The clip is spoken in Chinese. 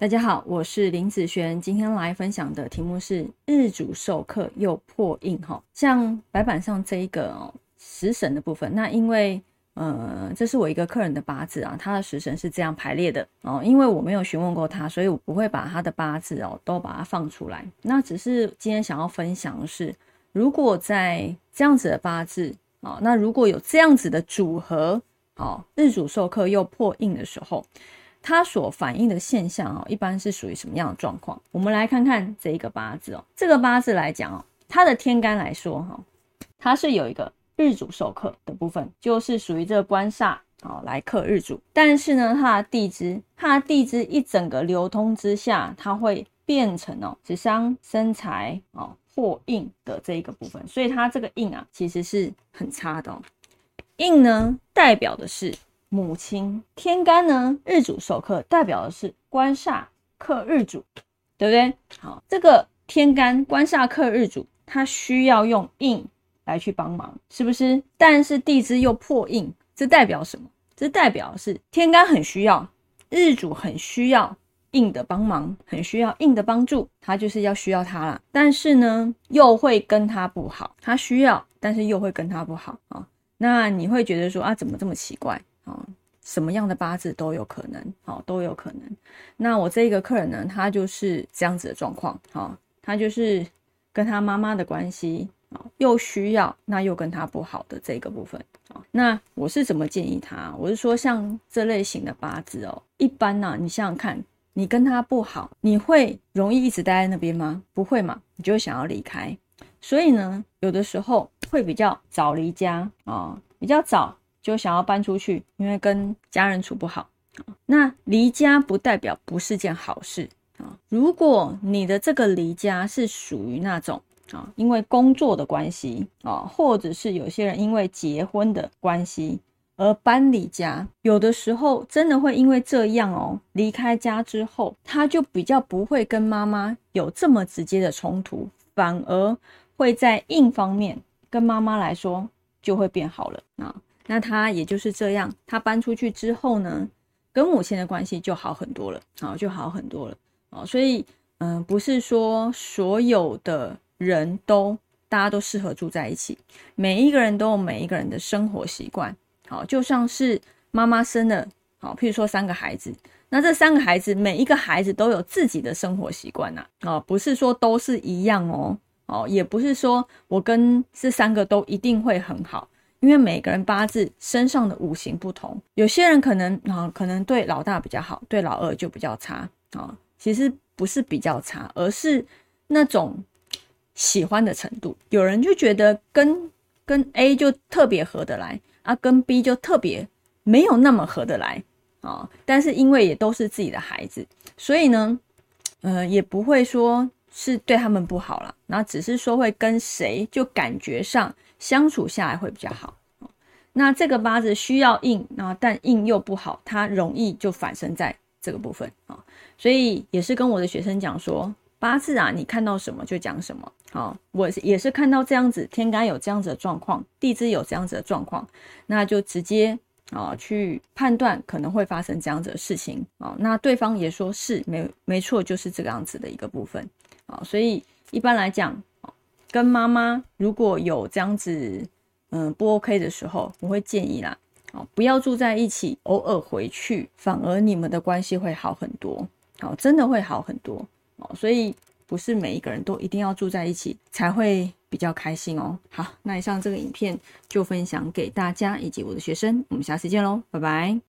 大家好，我是林子璇，今天来分享的题目是日主受克又破印哈。像白板上这一个哦，食神的部分，那因为呃，这是我一个客人的八字啊，他的食神是这样排列的哦。因为我没有询问过他，所以我不会把他的八字哦都把它放出来。那只是今天想要分享的是，如果在这样子的八字啊，那如果有这样子的组合哦，日主受克又破印的时候。它所反映的现象哦，一般是属于什么样的状况？我们来看看这一个八字哦。这个八字来讲哦，它的天干来说哈，它是有一个日主受克的部分，就是属于这个官煞哦来克日主。但是呢，它的地支，它的地支一整个流通之下，它会变成哦食伤生财哦破印的这一个部分，所以它这个印啊，其实是很差的哦。印呢，代表的是。母亲天干呢，日主受克，代表的是官煞克日主，对不对？好，这个天干官煞克日主，它需要用印来去帮忙，是不是？但是地支又破印，这代表什么？这代表是天干很需要，日主很需要印的帮忙，很需要印的帮助，他就是要需要他了。但是呢，又会跟他不好，他需要，但是又会跟他不好啊。那你会觉得说啊，怎么这么奇怪？什么样的八字都有可能，好都有可能。那我这一个客人呢，他就是这样子的状况，好，他就是跟他妈妈的关系啊，又需要，那又跟他不好的这个部分啊。那我是怎么建议他？我是说，像这类型的八字哦，一般呢，你想想看，你跟他不好，你会容易一直待在那边吗？不会嘛，你就想要离开。所以呢，有的时候会比较早离家啊，比较早。就想要搬出去，因为跟家人处不好那离家不代表不是件好事啊。如果你的这个离家是属于那种啊，因为工作的关系啊，或者是有些人因为结婚的关系而搬离家，有的时候真的会因为这样哦，离开家之后，他就比较不会跟妈妈有这么直接的冲突，反而会在硬方面跟妈妈来说就会变好了啊。那他也就是这样，他搬出去之后呢，跟母亲的关系就好很多了，好就好很多了，哦，所以嗯，不是说所有的人都大家都适合住在一起，每一个人都有每一个人的生活习惯，好，就像是妈妈生了，好，譬如说三个孩子，那这三个孩子每一个孩子都有自己的生活习惯呐，哦，不是说都是一样哦，哦，也不是说我跟这三个都一定会很好。因为每个人八字身上的五行不同，有些人可能啊，可能对老大比较好，对老二就比较差啊。其实不是比较差，而是那种喜欢的程度。有人就觉得跟跟 A 就特别合得来啊，跟 B 就特别没有那么合得来啊。但是因为也都是自己的孩子，所以呢，呃，也不会说是对他们不好了，那只是说会跟谁就感觉上。相处下来会比较好。那这个八字需要硬，那但硬又不好，它容易就反生在这个部分啊。所以也是跟我的学生讲说，八字啊，你看到什么就讲什么。好，我也是看到这样子，天干有这样子的状况，地支有这样子的状况，那就直接啊去判断可能会发生这样子的事情啊。那对方也说是没没错，就是这个样子的一个部分啊。所以一般来讲。跟妈妈如果有这样子，嗯，不 OK 的时候，我会建议啦，哦，不要住在一起，偶尔回去，反而你们的关系会好很多，好，真的会好很多哦。所以不是每一个人都一定要住在一起才会比较开心哦。好，那以上这个影片就分享给大家以及我的学生，我们下次见喽，拜拜。